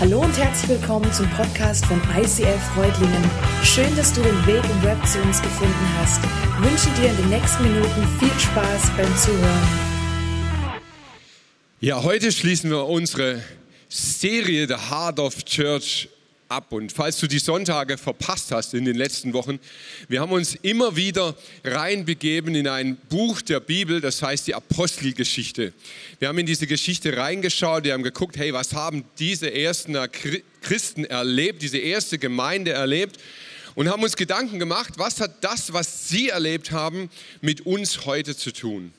Hallo und herzlich willkommen zum Podcast von ICF Freudlingen. Schön, dass du den Weg im Web zu uns gefunden hast. Ich wünsche dir in den nächsten Minuten viel Spaß beim Zuhören. Ja, heute schließen wir unsere Serie The Heart of Church ab. Und falls du die Sonntage verpasst hast in den letzten Wochen, wir haben uns immer wieder reinbegeben in ein Buch der Bibel, das heißt die Apostelgeschichte. Wir haben in diese Geschichte reingeschaut, wir haben geguckt, hey, was haben diese ersten Christen erlebt, diese erste Gemeinde erlebt und haben uns Gedanken gemacht, was hat das, was sie erlebt haben, mit uns heute zu tun.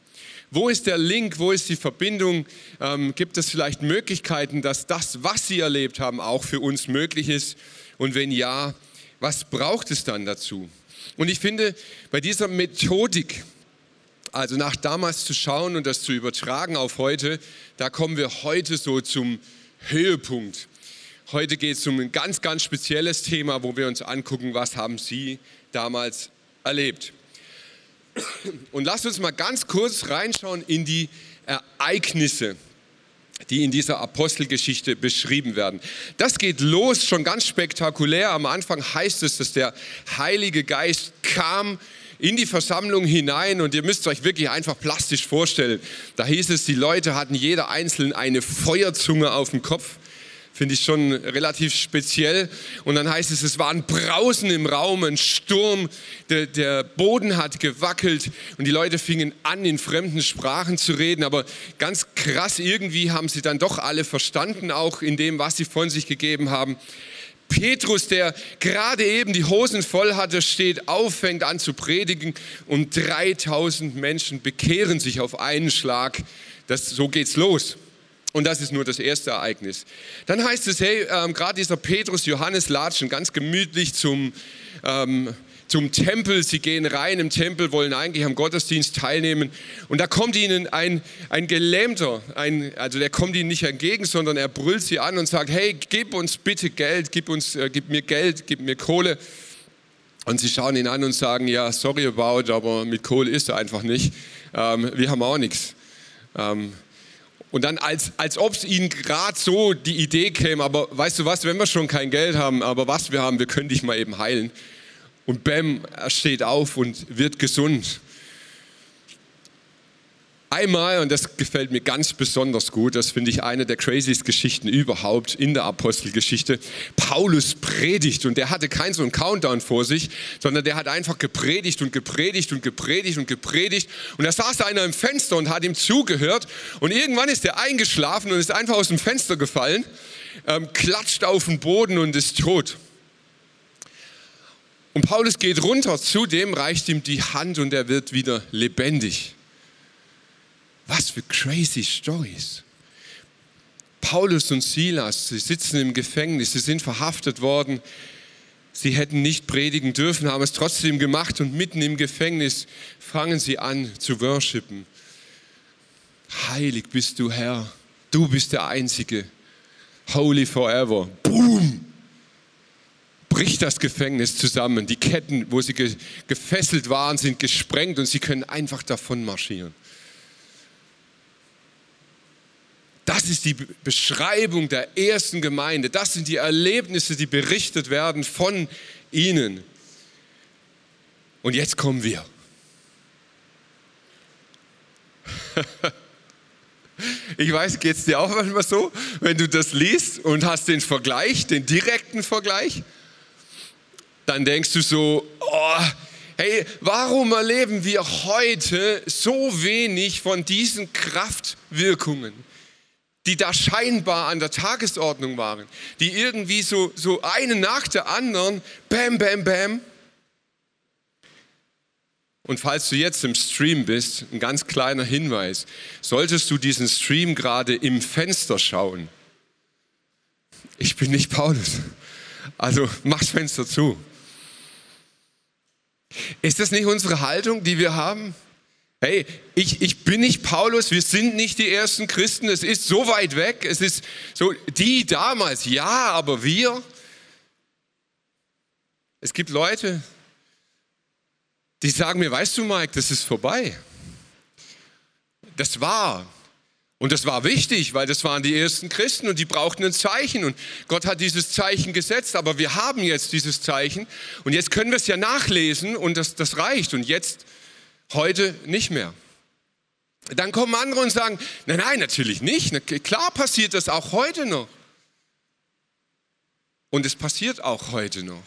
Wo ist der Link? Wo ist die Verbindung? Ähm, gibt es vielleicht Möglichkeiten, dass das, was Sie erlebt haben, auch für uns möglich ist? Und wenn ja, was braucht es dann dazu? Und ich finde, bei dieser Methodik, also nach damals zu schauen und das zu übertragen auf heute, da kommen wir heute so zum Höhepunkt. Heute geht es um ein ganz, ganz spezielles Thema, wo wir uns angucken, was haben Sie damals erlebt. Und lasst uns mal ganz kurz reinschauen in die Ereignisse, die in dieser Apostelgeschichte beschrieben werden. Das geht los schon ganz spektakulär. Am Anfang heißt es, dass der Heilige Geist kam in die Versammlung hinein und ihr müsst euch wirklich einfach plastisch vorstellen. Da hieß es, die Leute hatten jeder einzeln eine Feuerzunge auf dem Kopf Finde ich schon relativ speziell. Und dann heißt es, es war ein Brausen im Raum, ein Sturm, der, der Boden hat gewackelt und die Leute fingen an, in fremden Sprachen zu reden. Aber ganz krass, irgendwie haben sie dann doch alle verstanden, auch in dem, was sie von sich gegeben haben. Petrus, der gerade eben die Hosen voll hatte, steht auf, fängt an zu predigen und 3000 Menschen bekehren sich auf einen Schlag. Das, so geht's los. Und das ist nur das erste Ereignis. Dann heißt es, hey, ähm, gerade dieser Petrus, Johannes latschen ganz gemütlich zum, ähm, zum Tempel. Sie gehen rein im Tempel, wollen eigentlich am Gottesdienst teilnehmen. Und da kommt ihnen ein, ein Gelähmter, ein, also der kommt ihnen nicht entgegen, sondern er brüllt sie an und sagt, hey, gib uns bitte Geld, gib, uns, äh, gib mir Geld, gib mir Kohle. Und sie schauen ihn an und sagen, ja, sorry about, aber mit Kohle ist er einfach nicht. Ähm, wir haben auch nichts. Ähm, und dann, als, als ob es ihnen gerade so die Idee käme, aber weißt du was, wenn wir schon kein Geld haben, aber was wir haben, wir können dich mal eben heilen. Und Bäm, er steht auf und wird gesund. Einmal, und das gefällt mir ganz besonders gut, das finde ich eine der craziest Geschichten überhaupt in der Apostelgeschichte. Paulus predigt und der hatte keinen so einen Countdown vor sich, sondern der hat einfach gepredigt und gepredigt und gepredigt und gepredigt. Und da saß einer im Fenster und hat ihm zugehört und irgendwann ist er eingeschlafen und ist einfach aus dem Fenster gefallen, ähm, klatscht auf den Boden und ist tot. Und Paulus geht runter zu dem, reicht ihm die Hand und er wird wieder lebendig. Was für crazy Stories. Paulus und Silas, sie sitzen im Gefängnis, sie sind verhaftet worden. Sie hätten nicht predigen dürfen, haben es trotzdem gemacht und mitten im Gefängnis fangen sie an zu worshipen. Heilig bist du, Herr. Du bist der Einzige. Holy forever. Boom! Bricht das Gefängnis zusammen. Die Ketten, wo sie gefesselt waren, sind gesprengt und sie können einfach davon marschieren. Das ist die Beschreibung der ersten Gemeinde. Das sind die Erlebnisse, die berichtet werden von ihnen. Und jetzt kommen wir. Ich weiß, geht es dir auch manchmal so, wenn du das liest und hast den Vergleich, den direkten Vergleich, dann denkst du so, oh, hey, warum erleben wir heute so wenig von diesen Kraftwirkungen? Die da scheinbar an der Tagesordnung waren, die irgendwie so, so eine nach der anderen, bam, bam, bam. Und falls du jetzt im Stream bist, ein ganz kleiner Hinweis, solltest du diesen Stream gerade im Fenster schauen. Ich bin nicht Paulus. Also mach das Fenster zu. Ist das nicht unsere Haltung, die wir haben? Hey, ich, ich bin nicht Paulus, wir sind nicht die ersten Christen, es ist so weit weg, es ist so, die damals, ja, aber wir. Es gibt Leute, die sagen mir, weißt du, Mike, das ist vorbei. Das war. Und das war wichtig, weil das waren die ersten Christen und die brauchten ein Zeichen. Und Gott hat dieses Zeichen gesetzt, aber wir haben jetzt dieses Zeichen. Und jetzt können wir es ja nachlesen und das, das reicht. Und jetzt, heute nicht mehr. Dann kommen andere und sagen, nein, nein, natürlich nicht. Klar passiert das auch heute noch. Und es passiert auch heute noch.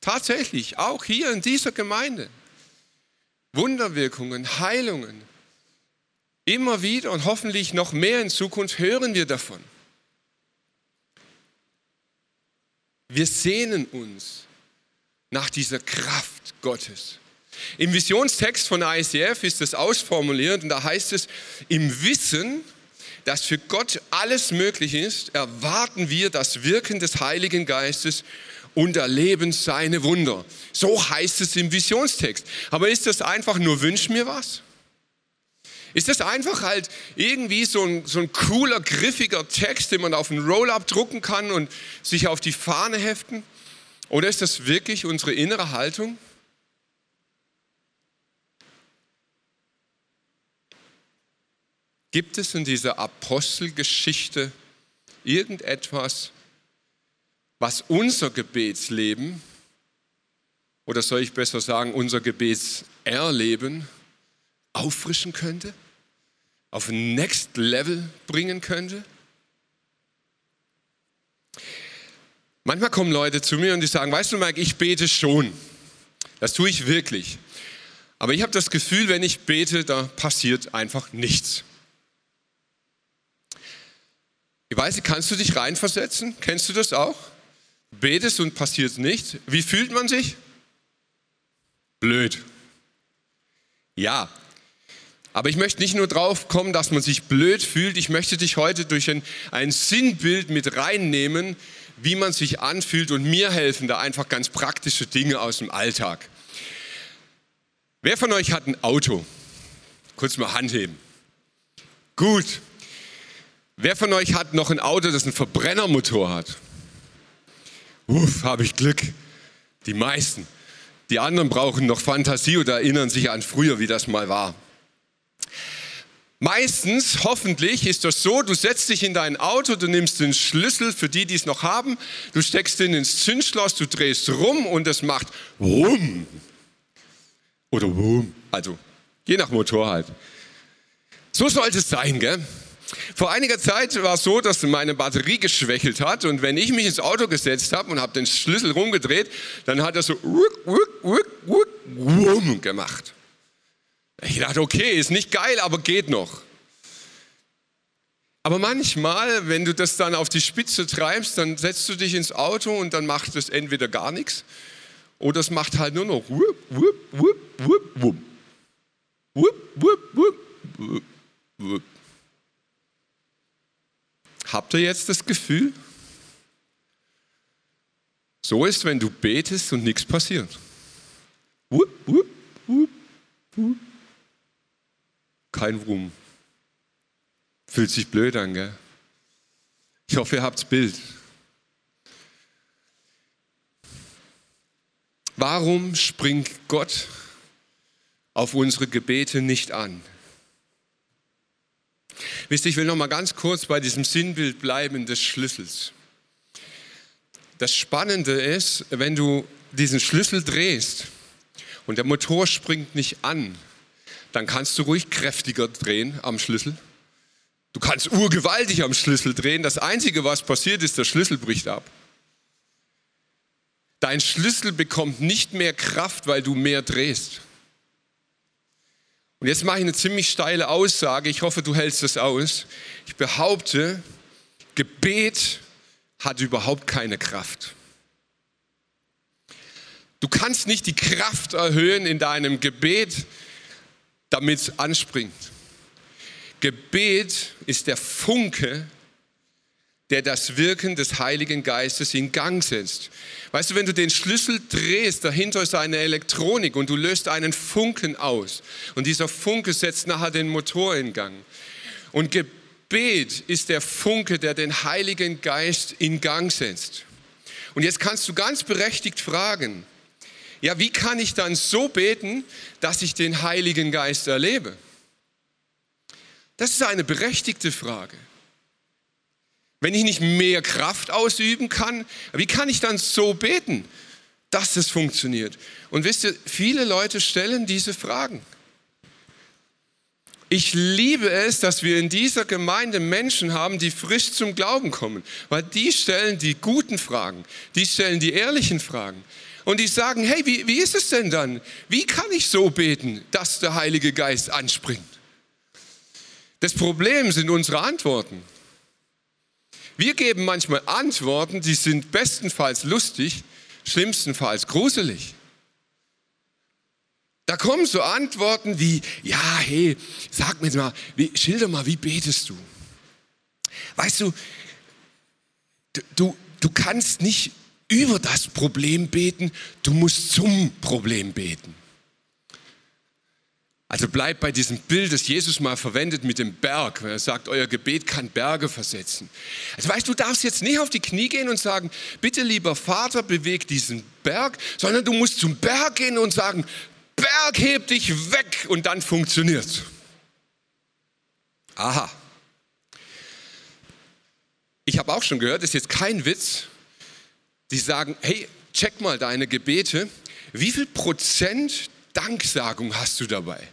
Tatsächlich, auch hier in dieser Gemeinde. Wunderwirkungen, Heilungen. Immer wieder und hoffentlich noch mehr in Zukunft hören wir davon. Wir sehnen uns nach dieser Kraft Gottes. Im Visionstext von ICF ist es ausformuliert und da heißt es, im Wissen, dass für Gott alles möglich ist, erwarten wir das Wirken des Heiligen Geistes und erleben seine Wunder. So heißt es im Visionstext. Aber ist das einfach nur wünsch mir was? Ist das einfach halt irgendwie so ein, so ein cooler, griffiger Text, den man auf einen Roll-up drucken kann und sich auf die Fahne heften? Oder ist das wirklich unsere innere Haltung? Gibt es in dieser Apostelgeschichte irgendetwas, was unser Gebetsleben, oder soll ich besser sagen, unser Gebetserleben auffrischen könnte? Auf ein Next Level bringen könnte? Manchmal kommen Leute zu mir und die sagen, weißt du, Mike, ich bete schon. Das tue ich wirklich. Aber ich habe das Gefühl, wenn ich bete, da passiert einfach nichts. Ich weiß nicht, kannst du dich reinversetzen? Kennst du das auch? Betest und passiert nichts. Wie fühlt man sich? Blöd. Ja. Aber ich möchte nicht nur drauf kommen, dass man sich blöd fühlt. Ich möchte dich heute durch ein, ein Sinnbild mit reinnehmen, wie man sich anfühlt und mir helfen da einfach ganz praktische Dinge aus dem Alltag. Wer von euch hat ein Auto? Kurz mal Hand heben. Gut. Wer von euch hat noch ein Auto, das einen Verbrennermotor hat? Uff, habe ich Glück. Die meisten. Die anderen brauchen noch Fantasie oder erinnern sich an früher, wie das mal war. Meistens, hoffentlich, ist das so, du setzt dich in dein Auto, du nimmst den Schlüssel für die, die es noch haben, du steckst den ins Zündschloss, du drehst rum und es macht Wumm. Oder Wumm. Also, je nach Motor halt. So sollte es sein, gell? Vor einiger Zeit war es so, dass meine Batterie geschwächelt hat und wenn ich mich ins Auto gesetzt habe und habe den Schlüssel rumgedreht, dann hat er so gemacht. Ich dachte, okay, ist nicht geil, aber geht noch. Aber manchmal, wenn du das dann auf die Spitze treibst, dann setzt du dich ins Auto und dann macht es entweder gar nichts oder es macht halt nur noch wupp, wupp, wupp, wupp, wupp. Wupp, wupp, wupp, wupp, wupp. Habt ihr jetzt das Gefühl? So ist, wenn du betest und nichts passiert. Wupp, wupp, wupp, wupp. Kein Ruhm. Fühlt sich blöd an, gell? Ich hoffe, ihr habt's Bild. Warum springt Gott auf unsere Gebete nicht an? Wisst ihr, ich will noch mal ganz kurz bei diesem Sinnbild bleiben des Schlüssels. Das Spannende ist, wenn du diesen Schlüssel drehst und der Motor springt nicht an, dann kannst du ruhig kräftiger drehen am Schlüssel. Du kannst urgewaltig am Schlüssel drehen. Das Einzige, was passiert ist, der Schlüssel bricht ab. Dein Schlüssel bekommt nicht mehr Kraft, weil du mehr drehst. Und jetzt mache ich eine ziemlich steile Aussage. Ich hoffe, du hältst das aus. Ich behaupte, Gebet hat überhaupt keine Kraft. Du kannst nicht die Kraft erhöhen in deinem Gebet, damit es anspringt. Gebet ist der Funke, der das Wirken des Heiligen Geistes in Gang setzt. Weißt du, wenn du den Schlüssel drehst, dahinter ist eine Elektronik und du löst einen Funken aus und dieser Funke setzt nachher den Motor in Gang. Und Gebet ist der Funke, der den Heiligen Geist in Gang setzt. Und jetzt kannst du ganz berechtigt fragen, ja, wie kann ich dann so beten, dass ich den Heiligen Geist erlebe? Das ist eine berechtigte Frage. Wenn ich nicht mehr Kraft ausüben kann, wie kann ich dann so beten, dass es funktioniert? Und wisst ihr, viele Leute stellen diese Fragen. Ich liebe es, dass wir in dieser Gemeinde Menschen haben, die frisch zum Glauben kommen, weil die stellen die guten Fragen, die stellen die ehrlichen Fragen. Und die sagen, hey, wie, wie ist es denn dann? Wie kann ich so beten, dass der Heilige Geist anspringt? Das Problem sind unsere Antworten. Wir geben manchmal Antworten, die sind bestenfalls lustig, schlimmstenfalls gruselig. Da kommen so Antworten wie, ja, hey, sag mir mal, wie, schilder mal, wie betest du? Weißt du, du, du kannst nicht über das Problem beten, du musst zum Problem beten. Also bleibt bei diesem Bild, das Jesus mal verwendet mit dem Berg. Er sagt, euer Gebet kann Berge versetzen. Also weißt du, darfst jetzt nicht auf die Knie gehen und sagen, bitte lieber Vater, beweg diesen Berg, sondern du musst zum Berg gehen und sagen, Berg hebt dich weg und dann funktioniert's. Aha. Ich habe auch schon gehört, das ist jetzt kein Witz, die sagen, hey, check mal deine Gebete, wie viel Prozent Danksagung hast du dabei?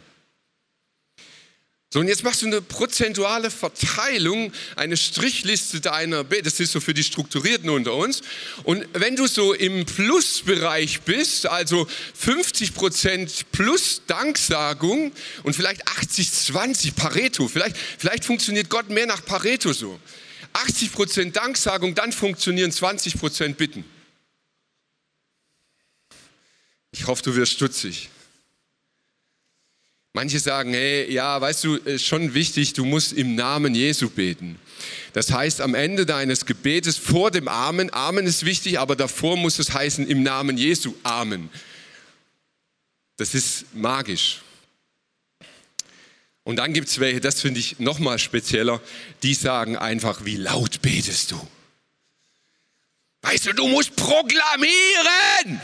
So, und jetzt machst du eine prozentuale Verteilung, eine Strichliste deiner B. Das ist so für die Strukturierten unter uns. Und wenn du so im Plusbereich bist, also 50 Prozent plus Danksagung und vielleicht 80, 20 Pareto, vielleicht, vielleicht funktioniert Gott mehr nach Pareto so. 80 Prozent Danksagung, dann funktionieren 20 Prozent Bitten. Ich hoffe, du wirst stutzig. Manche sagen, hey, ja, weißt du, ist schon wichtig, du musst im Namen Jesu beten. Das heißt, am Ende deines Gebetes vor dem Amen, Amen ist wichtig, aber davor muss es heißen, im Namen Jesu, Amen. Das ist magisch. Und dann gibt es welche, das finde ich nochmal spezieller, die sagen einfach, wie laut betest du? Weißt du, du musst proklamieren.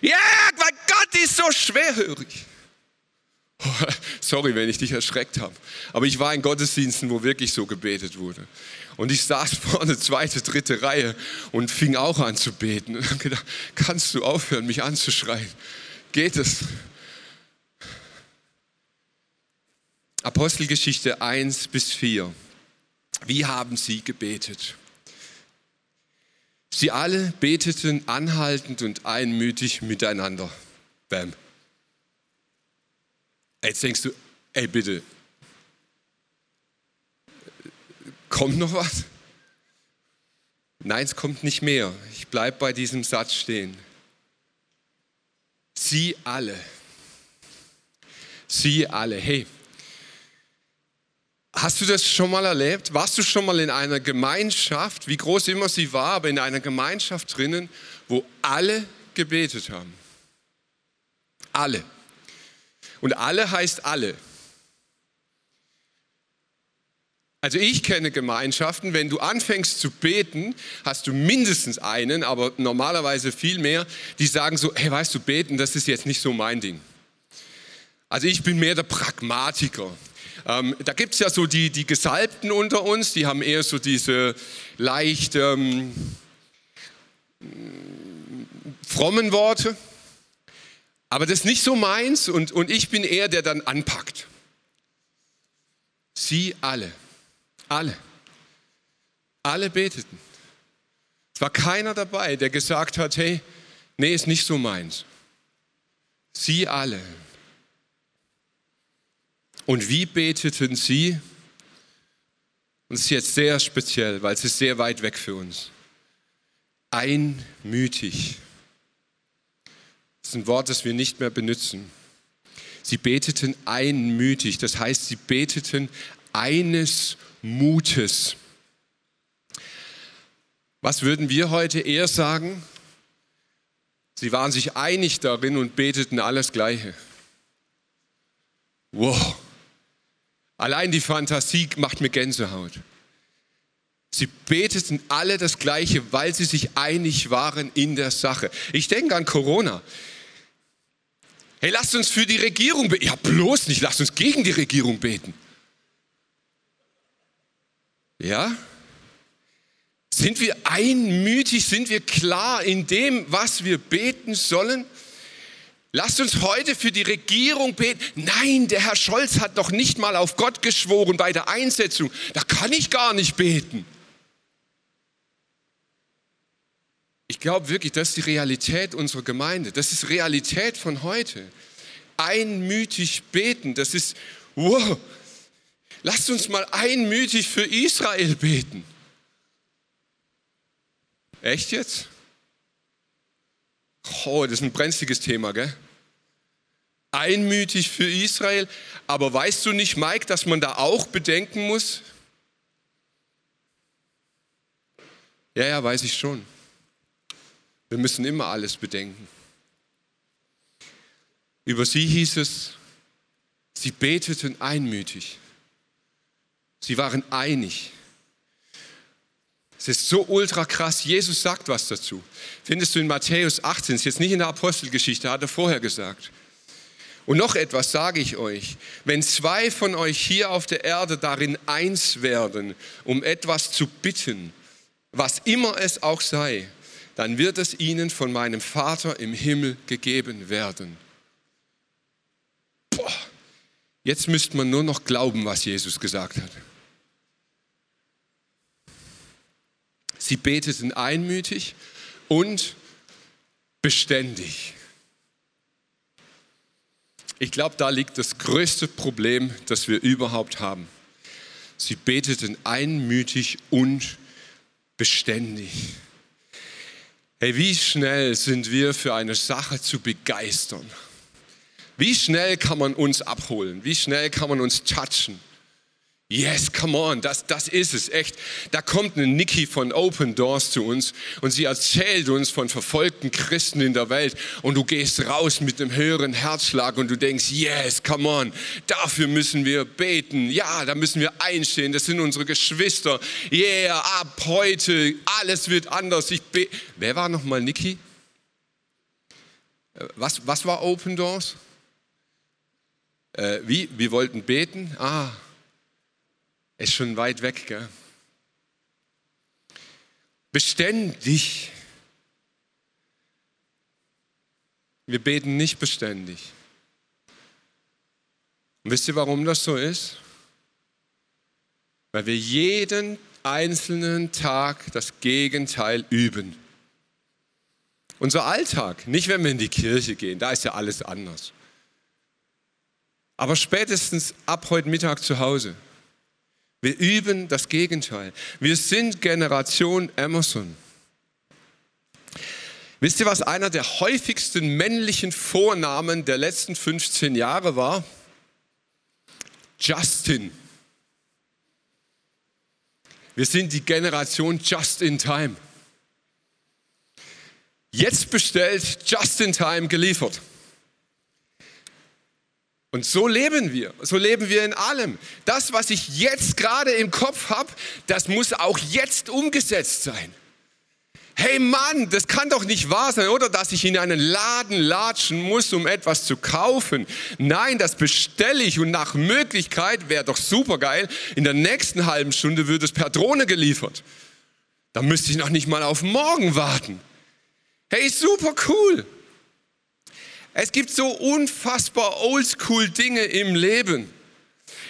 Ja, mein Gott ist so schwerhörig. Sorry, wenn ich dich erschreckt habe. Aber ich war in Gottesdiensten, wo wirklich so gebetet wurde. Und ich saß vorne, zweite, dritte Reihe und fing auch an zu beten. Und habe gedacht, kannst du aufhören, mich anzuschreien? Geht es? Apostelgeschichte 1 bis 4. Wie haben sie gebetet? Sie alle beteten anhaltend und einmütig miteinander. Bam. Jetzt denkst du, ey bitte, kommt noch was? Nein, es kommt nicht mehr. Ich bleibe bei diesem Satz stehen. Sie alle. Sie alle. Hey, hast du das schon mal erlebt? Warst du schon mal in einer Gemeinschaft, wie groß immer sie war, aber in einer Gemeinschaft drinnen, wo alle gebetet haben? Alle. Und alle heißt alle. Also ich kenne Gemeinschaften, wenn du anfängst zu beten, hast du mindestens einen, aber normalerweise viel mehr, die sagen so, hey, weißt du, beten, das ist jetzt nicht so mein Ding. Also ich bin mehr der Pragmatiker. Ähm, da gibt es ja so die, die Gesalbten unter uns, die haben eher so diese leicht ähm, frommen Worte. Aber das ist nicht so meins und, und ich bin eher der dann anpackt. Sie alle, alle, alle beteten. Es war keiner dabei, der gesagt hat, hey, nee, ist nicht so meins. Sie alle. Und wie beteten sie? Und es ist jetzt sehr speziell, weil es ist sehr weit weg für uns. Einmütig. Ist ein Wort, das wir nicht mehr benutzen. Sie beteten einmütig, das heißt, sie beteten eines Mutes. Was würden wir heute eher sagen? Sie waren sich einig darin und beteten alles Gleiche. Wow. Allein die Fantasie macht mir Gänsehaut. Sie beteten alle das Gleiche, weil sie sich einig waren in der Sache. Ich denke an Corona. Hey, lasst uns für die Regierung beten. Ja, bloß nicht, lasst uns gegen die Regierung beten. Ja? Sind wir einmütig? Sind wir klar in dem, was wir beten sollen? Lasst uns heute für die Regierung beten. Nein, der Herr Scholz hat noch nicht mal auf Gott geschworen bei der Einsetzung. Da kann ich gar nicht beten. Ich glaube wirklich, das ist die Realität unserer Gemeinde. Das ist Realität von heute. Einmütig beten, das ist, wow, lasst uns mal einmütig für Israel beten. Echt jetzt? Oh, das ist ein brenzliges Thema, gell? Einmütig für Israel. Aber weißt du nicht, Mike, dass man da auch bedenken muss? Ja, ja, weiß ich schon. Wir müssen immer alles bedenken. Über sie hieß es, sie beteten einmütig. Sie waren einig. Es ist so ultra krass. Jesus sagt was dazu. Findest du in Matthäus 18, ist jetzt nicht in der Apostelgeschichte, hat er vorher gesagt. Und noch etwas sage ich euch. Wenn zwei von euch hier auf der Erde darin eins werden, um etwas zu bitten, was immer es auch sei, dann wird es ihnen von meinem Vater im Himmel gegeben werden. Boah, jetzt müsste man nur noch glauben, was Jesus gesagt hat. Sie beteten einmütig und beständig. Ich glaube, da liegt das größte Problem, das wir überhaupt haben. Sie beteten einmütig und beständig. Hey, wie schnell sind wir für eine Sache zu begeistern? Wie schnell kann man uns abholen? Wie schnell kann man uns touchen? Yes, come on, das, das ist es, echt. Da kommt eine Nikki von Open Doors zu uns und sie erzählt uns von verfolgten Christen in der Welt und du gehst raus mit einem höheren Herzschlag und du denkst, yes, come on, dafür müssen wir beten. Ja, da müssen wir einstehen, das sind unsere Geschwister. Yeah, ab heute, alles wird anders. Ich be Wer war nochmal Nikki? Äh, was, was war Open Doors? Äh, wie? Wir wollten beten? Ah, ist schon weit weg, gell? Beständig. Wir beten nicht beständig. Und wisst ihr, warum das so ist? Weil wir jeden einzelnen Tag das Gegenteil üben. Unser Alltag, nicht wenn wir in die Kirche gehen, da ist ja alles anders. Aber spätestens ab heute Mittag zu Hause, wir üben das Gegenteil. Wir sind Generation Emerson. Wisst ihr, was einer der häufigsten männlichen Vornamen der letzten 15 Jahre war? Justin. Wir sind die Generation Just in Time. Jetzt bestellt, Just in Time geliefert. Und so leben wir. So leben wir in allem. Das, was ich jetzt gerade im Kopf habe, das muss auch jetzt umgesetzt sein. Hey Mann, das kann doch nicht wahr sein, oder dass ich in einen Laden latschen muss, um etwas zu kaufen. Nein, das bestelle ich und nach Möglichkeit wäre doch super geil. In der nächsten halben Stunde wird es per Drohne geliefert. Da müsste ich noch nicht mal auf morgen warten. Hey, super cool. Es gibt so unfassbar oldschool Dinge im Leben.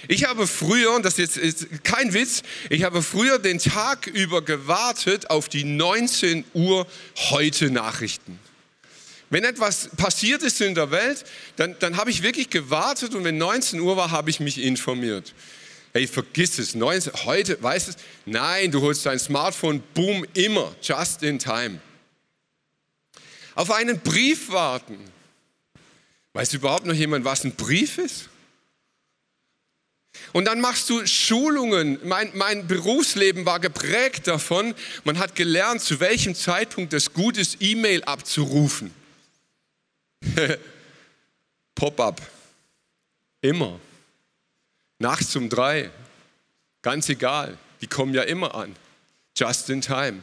Ich habe früher, und das ist jetzt kein Witz, ich habe früher den Tag über gewartet auf die 19 Uhr heute Nachrichten. Wenn etwas passiert ist in der Welt, dann, dann habe ich wirklich gewartet und wenn 19 Uhr war, habe ich mich informiert. Ey, vergiss es, 19, heute, weißt du, nein, du holst dein Smartphone, boom, immer, just in time. Auf einen Brief warten, Weiß überhaupt noch jemand, was ein Brief ist? Und dann machst du Schulungen. Mein, mein, Berufsleben war geprägt davon. Man hat gelernt, zu welchem Zeitpunkt es gut ist, E-Mail abzurufen. Pop-up. Immer. Nachts um drei. Ganz egal. Die kommen ja immer an. Just in time.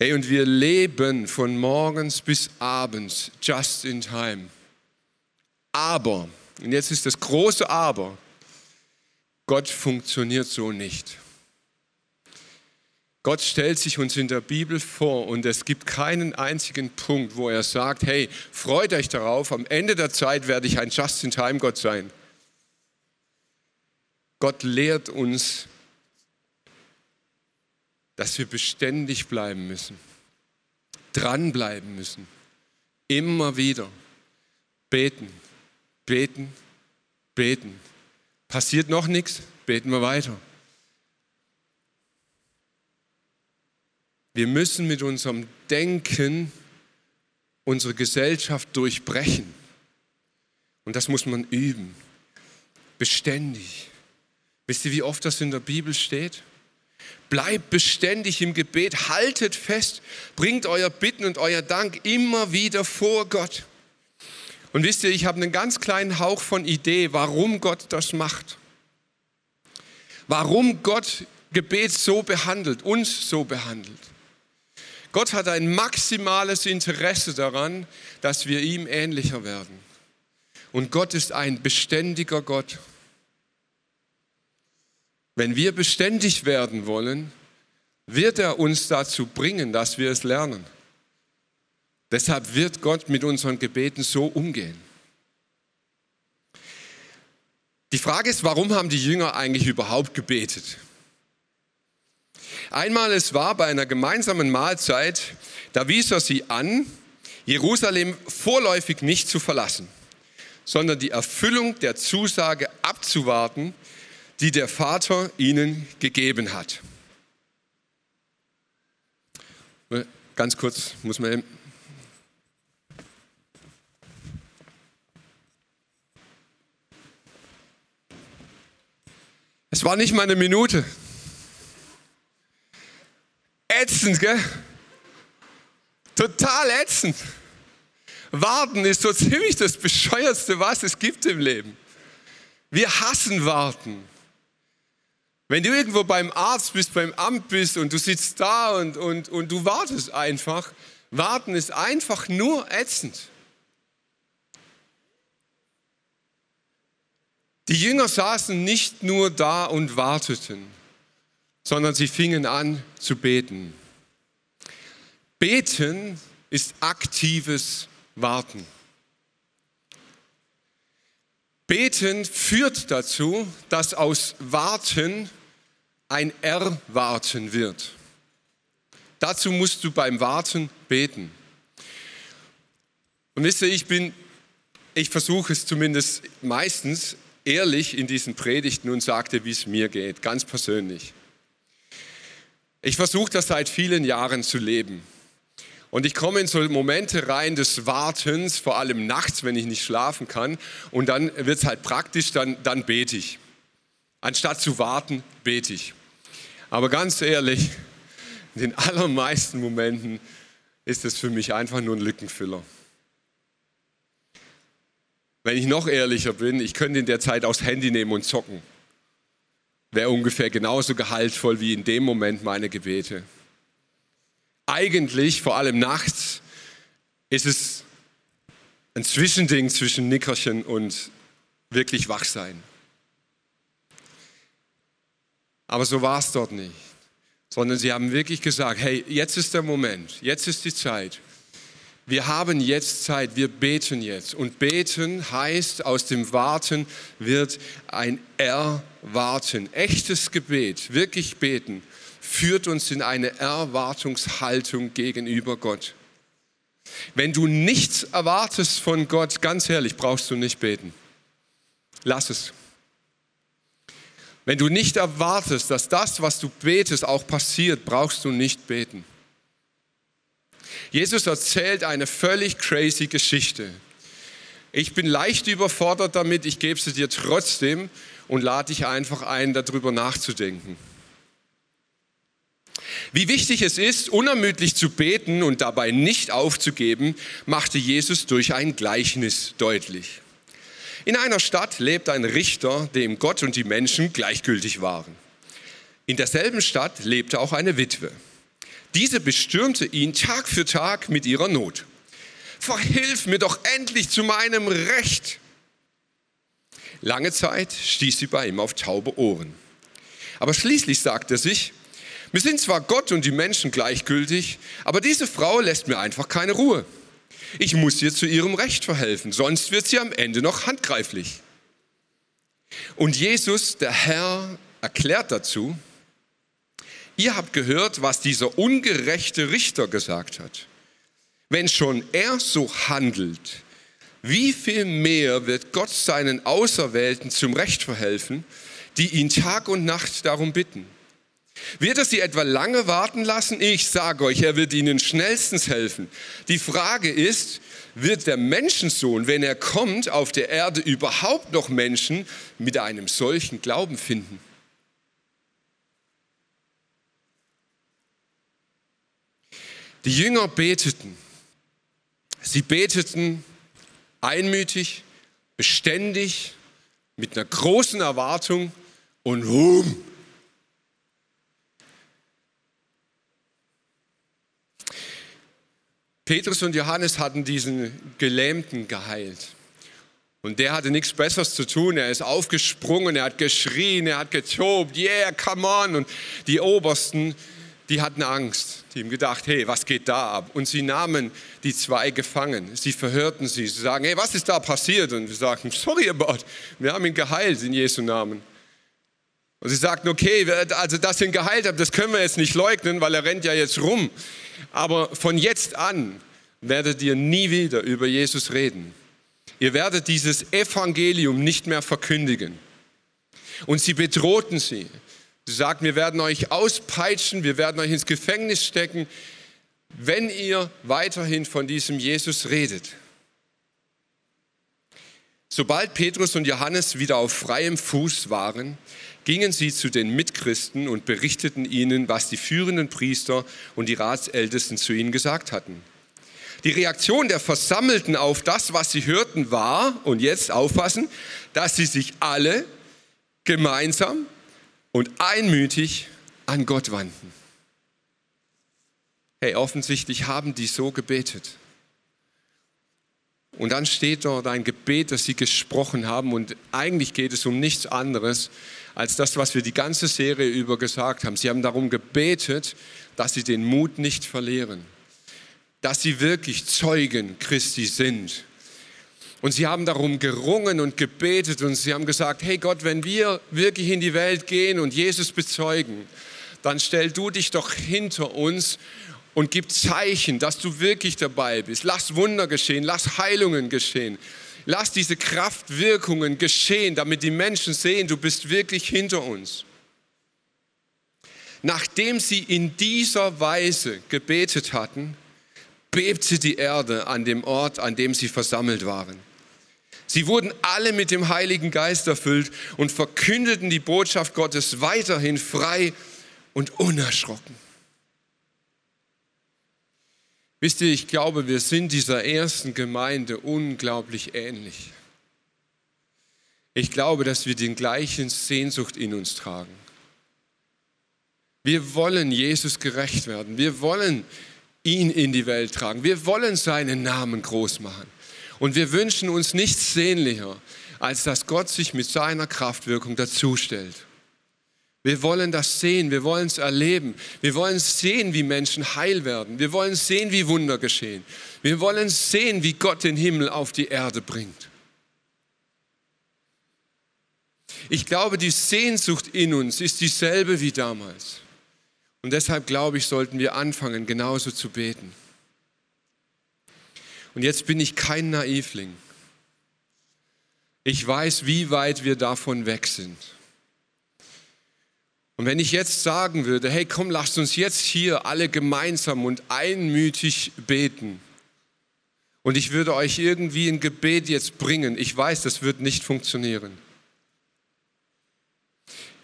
Hey, und wir leben von morgens bis abends, just in time. Aber, und jetzt ist das große Aber, Gott funktioniert so nicht. Gott stellt sich uns in der Bibel vor und es gibt keinen einzigen Punkt, wo er sagt, hey, freut euch darauf, am Ende der Zeit werde ich ein Just-in-Time-Gott sein. Gott lehrt uns, dass wir beständig bleiben müssen, dranbleiben müssen, immer wieder beten, beten, beten. Passiert noch nichts, beten wir weiter. Wir müssen mit unserem Denken unsere Gesellschaft durchbrechen. Und das muss man üben, beständig. Wisst ihr, wie oft das in der Bibel steht? Bleibt beständig im Gebet, haltet fest, bringt euer Bitten und euer Dank immer wieder vor Gott. Und wisst ihr, ich habe einen ganz kleinen Hauch von Idee, warum Gott das macht. Warum Gott Gebet so behandelt, uns so behandelt. Gott hat ein maximales Interesse daran, dass wir ihm ähnlicher werden. Und Gott ist ein beständiger Gott. Wenn wir beständig werden wollen, wird er uns dazu bringen, dass wir es lernen. Deshalb wird Gott mit unseren Gebeten so umgehen. Die Frage ist, warum haben die Jünger eigentlich überhaupt gebetet? Einmal es war bei einer gemeinsamen Mahlzeit, da wies er sie an, Jerusalem vorläufig nicht zu verlassen, sondern die Erfüllung der Zusage abzuwarten, die der Vater ihnen gegeben hat. Ganz kurz muss man eben Es war nicht mal eine Minute ätzend, gell? Total ätzend. Warten ist so ziemlich das Bescheuerste, was es gibt im Leben. Wir hassen Warten. Wenn du irgendwo beim Arzt bist, beim Amt bist und du sitzt da und, und, und du wartest einfach, warten ist einfach nur ätzend. Die Jünger saßen nicht nur da und warteten sondern sie fingen an zu beten. Beten ist aktives Warten. Beten führt dazu, dass aus Warten ein Erwarten wird. Dazu musst du beim Warten beten. Und wisst ihr, ich bin, ich versuche es zumindest meistens ehrlich in diesen Predigten und sagte, wie es mir geht, ganz persönlich. Ich versuche das seit vielen Jahren zu leben. Und ich komme in so Momente rein des Wartens, vor allem nachts, wenn ich nicht schlafen kann. Und dann wird es halt praktisch, dann, dann bete ich. Anstatt zu warten, bete ich. Aber ganz ehrlich, in den allermeisten Momenten ist es für mich einfach nur ein Lückenfüller. Wenn ich noch ehrlicher bin, ich könnte in der Zeit aufs Handy nehmen und zocken wäre ungefähr genauso gehaltvoll wie in dem Moment meine Gebete. Eigentlich, vor allem nachts, ist es ein Zwischending zwischen Nickerchen und wirklich Wachsein. Aber so war es dort nicht, sondern sie haben wirklich gesagt, hey, jetzt ist der Moment, jetzt ist die Zeit. Wir haben jetzt Zeit, wir beten jetzt. Und beten heißt, aus dem Warten wird ein Erwarten. Echtes Gebet, wirklich beten, führt uns in eine Erwartungshaltung gegenüber Gott. Wenn du nichts erwartest von Gott, ganz ehrlich, brauchst du nicht beten. Lass es. Wenn du nicht erwartest, dass das, was du betest, auch passiert, brauchst du nicht beten. Jesus erzählt eine völlig crazy Geschichte. Ich bin leicht überfordert damit, ich gebe sie dir trotzdem und lade dich einfach ein, darüber nachzudenken. Wie wichtig es ist, unermüdlich zu beten und dabei nicht aufzugeben, machte Jesus durch ein Gleichnis deutlich. In einer Stadt lebt ein Richter, dem Gott und die Menschen gleichgültig waren. In derselben Stadt lebte auch eine Witwe. Diese bestürmte ihn Tag für Tag mit ihrer Not. Verhilf mir doch endlich zu meinem Recht. Lange Zeit stieß sie bei ihm auf taube Ohren. Aber schließlich sagte er sich, Wir sind zwar Gott und die Menschen gleichgültig, aber diese Frau lässt mir einfach keine Ruhe. Ich muss ihr zu ihrem Recht verhelfen, sonst wird sie am Ende noch handgreiflich. Und Jesus, der Herr, erklärt dazu, ihr habt gehört, was dieser ungerechte Richter gesagt hat. Wenn schon er so handelt, wie viel mehr wird Gott seinen Auserwählten zum Recht verhelfen, die ihn Tag und Nacht darum bitten? Wird er sie etwa lange warten lassen? Ich sage euch, er wird ihnen schnellstens helfen. Die Frage ist, wird der Menschensohn, wenn er kommt, auf der Erde überhaupt noch Menschen mit einem solchen Glauben finden? Die Jünger beteten. Sie beteten einmütig, beständig, mit einer großen Erwartung und Ruhm. Petrus und Johannes hatten diesen Gelähmten geheilt. Und der hatte nichts Besseres zu tun. Er ist aufgesprungen, er hat geschrien, er hat getobt, yeah, come on. Und die Obersten, die hatten Angst. Die haben gedacht, hey, was geht da ab? Und sie nahmen die zwei gefangen. Sie verhörten sie. Sie sagen, hey, was ist da passiert? Und wir sagen, sorry about, wir haben ihn geheilt in Jesu Namen. Und sie sagten, okay, also dass ihr ihn geheilt habt, das können wir jetzt nicht leugnen, weil er rennt ja jetzt rum. Aber von jetzt an werdet ihr nie wieder über Jesus reden. Ihr werdet dieses Evangelium nicht mehr verkündigen. Und sie bedrohten sie. Sie sagten, wir werden euch auspeitschen, wir werden euch ins Gefängnis stecken, wenn ihr weiterhin von diesem Jesus redet. Sobald Petrus und Johannes wieder auf freiem Fuß waren, gingen sie zu den Mitchristen und berichteten ihnen, was die führenden Priester und die Ratsältesten zu ihnen gesagt hatten. Die Reaktion der Versammelten auf das, was sie hörten, war, und jetzt aufpassen, dass sie sich alle gemeinsam und einmütig an Gott wandten. Hey, offensichtlich haben die so gebetet. Und dann steht dort ein Gebet, das sie gesprochen haben. Und eigentlich geht es um nichts anderes als das, was wir die ganze Serie über gesagt haben. Sie haben darum gebetet, dass sie den Mut nicht verlieren, dass sie wirklich Zeugen Christi sind. Und sie haben darum gerungen und gebetet und sie haben gesagt, hey Gott, wenn wir wirklich in die Welt gehen und Jesus bezeugen, dann stell du dich doch hinter uns und gib Zeichen, dass du wirklich dabei bist. Lass Wunder geschehen, lass Heilungen geschehen. Lass diese Kraftwirkungen geschehen, damit die Menschen sehen, du bist wirklich hinter uns. Nachdem sie in dieser Weise gebetet hatten, bebte die Erde an dem Ort, an dem sie versammelt waren. Sie wurden alle mit dem Heiligen Geist erfüllt und verkündeten die Botschaft Gottes weiterhin frei und unerschrocken. Wisst ihr, ich glaube, wir sind dieser ersten Gemeinde unglaublich ähnlich. Ich glaube, dass wir den gleichen Sehnsucht in uns tragen. Wir wollen Jesus gerecht werden. Wir wollen ihn in die Welt tragen. Wir wollen seinen Namen groß machen. Und wir wünschen uns nichts sehnlicher, als dass Gott sich mit seiner Kraftwirkung dazustellt. Wir wollen das sehen, wir wollen es erleben. Wir wollen sehen, wie Menschen heil werden. Wir wollen sehen, wie Wunder geschehen. Wir wollen sehen, wie Gott den Himmel auf die Erde bringt. Ich glaube, die Sehnsucht in uns ist dieselbe wie damals. Und deshalb glaube ich, sollten wir anfangen, genauso zu beten. Und jetzt bin ich kein Naivling. Ich weiß, wie weit wir davon weg sind. Und wenn ich jetzt sagen würde, hey komm, lasst uns jetzt hier alle gemeinsam und einmütig beten. Und ich würde euch irgendwie ein Gebet jetzt bringen. Ich weiß, das wird nicht funktionieren.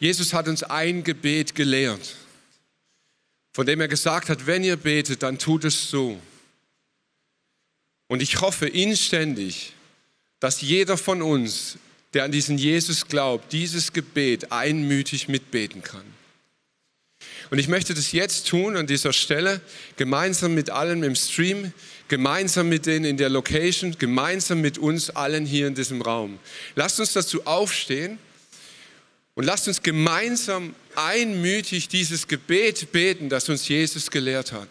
Jesus hat uns ein Gebet gelehrt, von dem er gesagt hat, wenn ihr betet, dann tut es so. Und ich hoffe inständig, dass jeder von uns der an diesen Jesus glaubt, dieses Gebet einmütig mitbeten kann. Und ich möchte das jetzt tun an dieser Stelle, gemeinsam mit allen im Stream, gemeinsam mit denen in der Location, gemeinsam mit uns allen hier in diesem Raum. Lasst uns dazu aufstehen Und lasst uns gemeinsam einmütig dieses Gebet beten, das uns Jesus gelehrt hat.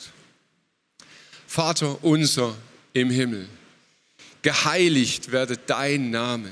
Vater unser im Himmel, geheiligt werde dein Name,